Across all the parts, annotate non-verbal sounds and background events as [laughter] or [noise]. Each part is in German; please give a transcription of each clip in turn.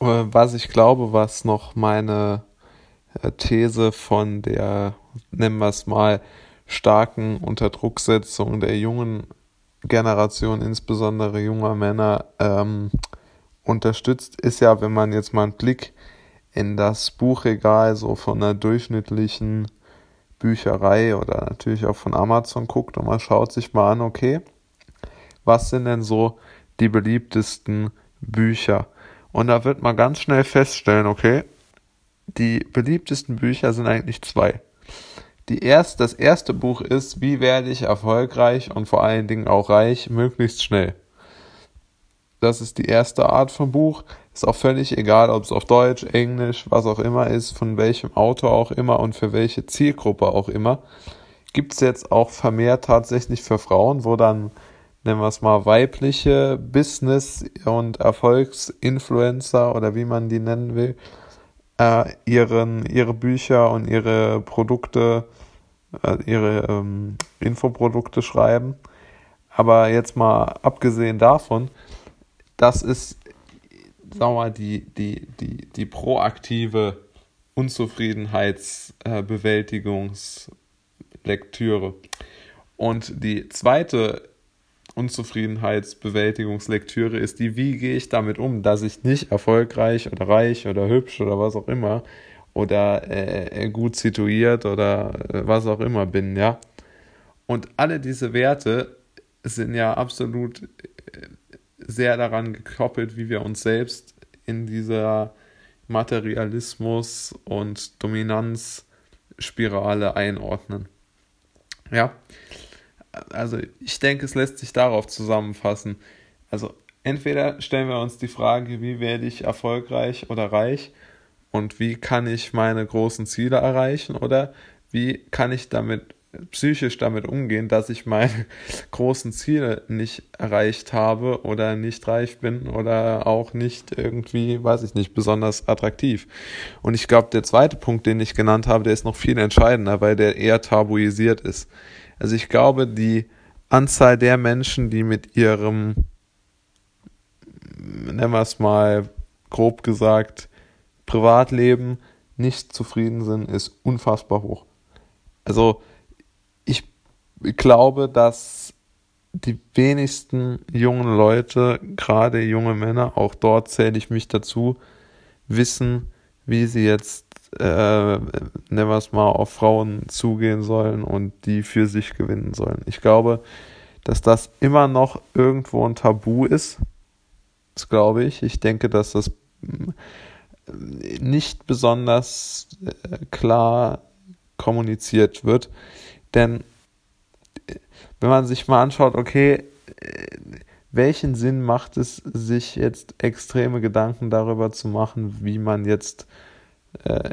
äh, was ich glaube, was noch meine äh, These von der, nennen wir es mal, starken Unterdrucksetzung der jungen Generation, insbesondere junger Männer, ähm, unterstützt, ist ja, wenn man jetzt mal einen Blick in das Buchregal so von einer durchschnittlichen Bücherei oder natürlich auch von Amazon guckt und man schaut sich mal an, okay, was sind denn so die beliebtesten Bücher? Und da wird man ganz schnell feststellen, okay, die beliebtesten Bücher sind eigentlich zwei. Die erst, das erste Buch ist, wie werde ich erfolgreich und vor allen Dingen auch reich, möglichst schnell. Das ist die erste Art von Buch. Ist auch völlig egal, ob es auf Deutsch, Englisch, was auch immer ist, von welchem Autor auch immer und für welche Zielgruppe auch immer. Gibt es jetzt auch vermehrt tatsächlich für Frauen, wo dann, nennen wir es mal, weibliche Business- und Erfolgsinfluencer oder wie man die nennen will, äh, ihren, ihre Bücher und ihre Produkte, äh, ihre ähm, Infoprodukte schreiben. Aber jetzt mal abgesehen davon, das ist, sagen wir mal, die, die, die, die proaktive Unzufriedenheitsbewältigungslektüre. Und die zweite Unzufriedenheitsbewältigungslektüre ist die, wie gehe ich damit um, dass ich nicht erfolgreich oder reich oder hübsch oder was auch immer oder äh, gut situiert oder äh, was auch immer bin, ja. Und alle diese Werte sind ja absolut äh, sehr daran gekoppelt, wie wir uns selbst in dieser Materialismus- und Dominanzspirale einordnen. Ja, also ich denke, es lässt sich darauf zusammenfassen. Also entweder stellen wir uns die Frage, wie werde ich erfolgreich oder reich und wie kann ich meine großen Ziele erreichen oder wie kann ich damit psychisch damit umgehen, dass ich meine [laughs] großen Ziele nicht erreicht habe oder nicht reich bin oder auch nicht irgendwie, weiß ich nicht, besonders attraktiv. Und ich glaube, der zweite Punkt, den ich genannt habe, der ist noch viel entscheidender, weil der eher tabuisiert ist. Also ich glaube, die Anzahl der Menschen, die mit ihrem, nennen wir es mal grob gesagt, Privatleben nicht zufrieden sind, ist unfassbar hoch. Also ich glaube, dass die wenigsten jungen Leute, gerade junge Männer, auch dort zähle ich mich dazu, wissen, wie sie jetzt äh, es mal, auf Frauen zugehen sollen und die für sich gewinnen sollen. Ich glaube, dass das immer noch irgendwo ein Tabu ist. Das glaube ich. Ich denke, dass das äh, nicht besonders äh, klar kommuniziert wird. Denn äh, wenn man sich mal anschaut, okay, welchen Sinn macht es, sich jetzt extreme Gedanken darüber zu machen, wie man jetzt äh,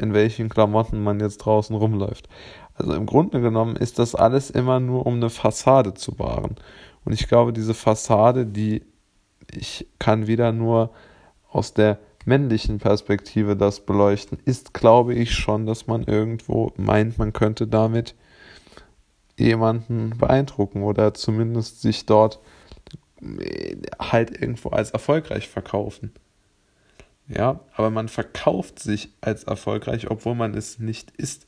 in welchen Klamotten man jetzt draußen rumläuft. Also im Grunde genommen ist das alles immer nur, um eine Fassade zu wahren. Und ich glaube, diese Fassade, die ich kann wieder nur aus der männlichen Perspektive das beleuchten, ist, glaube ich, schon, dass man irgendwo meint, man könnte damit jemanden beeindrucken oder zumindest sich dort äh, halt irgendwo als erfolgreich verkaufen. Ja, aber man verkauft sich als erfolgreich, obwohl man es nicht ist.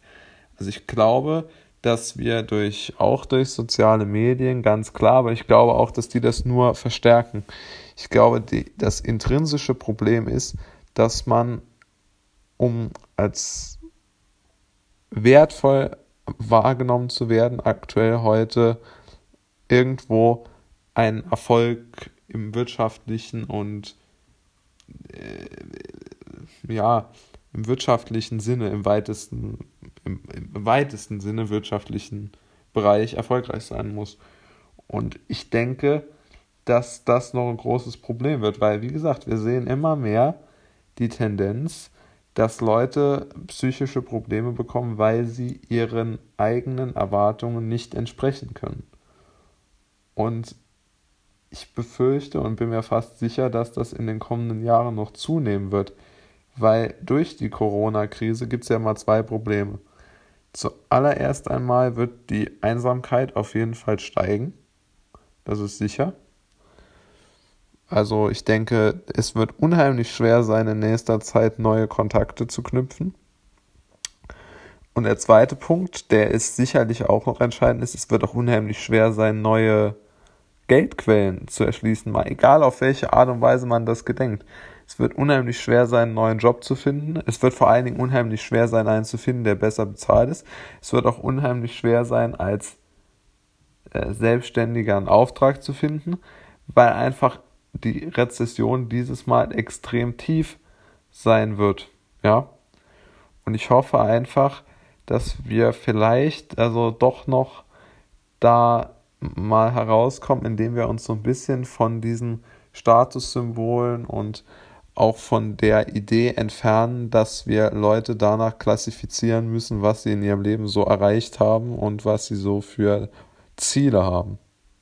Also ich glaube, dass wir durch auch durch soziale Medien ganz klar, aber ich glaube auch, dass die das nur verstärken. Ich glaube, die, das intrinsische Problem ist, dass man um als wertvoll wahrgenommen zu werden, aktuell heute irgendwo einen Erfolg im wirtschaftlichen und äh, ja, im wirtschaftlichen Sinne, im weitesten, im, im weitesten Sinne wirtschaftlichen Bereich erfolgreich sein muss. Und ich denke, dass das noch ein großes Problem wird, weil, wie gesagt, wir sehen immer mehr die Tendenz, dass Leute psychische Probleme bekommen, weil sie ihren eigenen Erwartungen nicht entsprechen können. Und ich befürchte und bin mir fast sicher, dass das in den kommenden Jahren noch zunehmen wird, weil durch die Corona-Krise gibt es ja mal zwei Probleme. Zuallererst einmal wird die Einsamkeit auf jeden Fall steigen, das ist sicher. Also ich denke, es wird unheimlich schwer sein, in nächster Zeit neue Kontakte zu knüpfen. Und der zweite Punkt, der ist sicherlich auch noch entscheidend ist, es wird auch unheimlich schwer sein, neue Geldquellen zu erschließen, mal egal auf welche Art und Weise man das gedenkt. Es wird unheimlich schwer sein, einen neuen Job zu finden. Es wird vor allen Dingen unheimlich schwer sein, einen zu finden, der besser bezahlt ist. Es wird auch unheimlich schwer sein, als äh, Selbstständiger einen Auftrag zu finden, weil einfach die Rezession dieses Mal extrem tief sein wird. Ja. Und ich hoffe einfach, dass wir vielleicht also doch noch da mal herauskommen, indem wir uns so ein bisschen von diesen Statussymbolen und auch von der Idee entfernen, dass wir Leute danach klassifizieren müssen, was sie in ihrem Leben so erreicht haben und was sie so für Ziele haben.